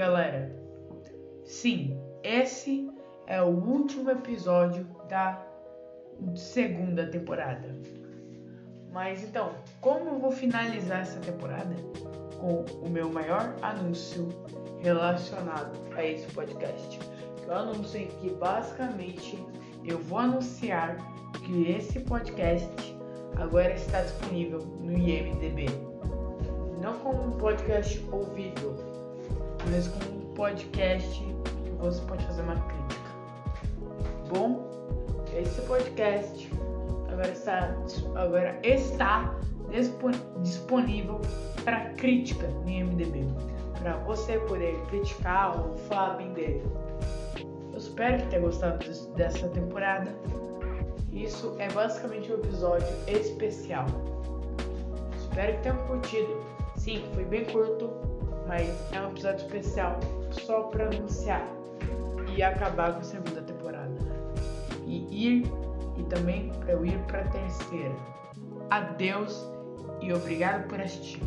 galera. Sim, esse é o último episódio da segunda temporada. Mas então, como eu vou finalizar essa temporada? Com o meu maior anúncio relacionado a esse podcast. Eu anuncio que basicamente eu vou anunciar que esse podcast agora está disponível no IMDB. Não como um podcast ouvido, mas como um podcast que você pode fazer uma crítica. Bom, esse podcast agora está, agora está disponível para crítica no IMDB, para você poder criticar ou falar bem dele. Eu espero que tenha gostado dessa temporada. Isso é basicamente um episódio especial. Espero que tenham curtido. Sim, foi bem curto, mas é um episódio especial só para anunciar e acabar com a segunda temporada. E ir e também para eu ir para a terceira. Adeus e obrigado por assistir.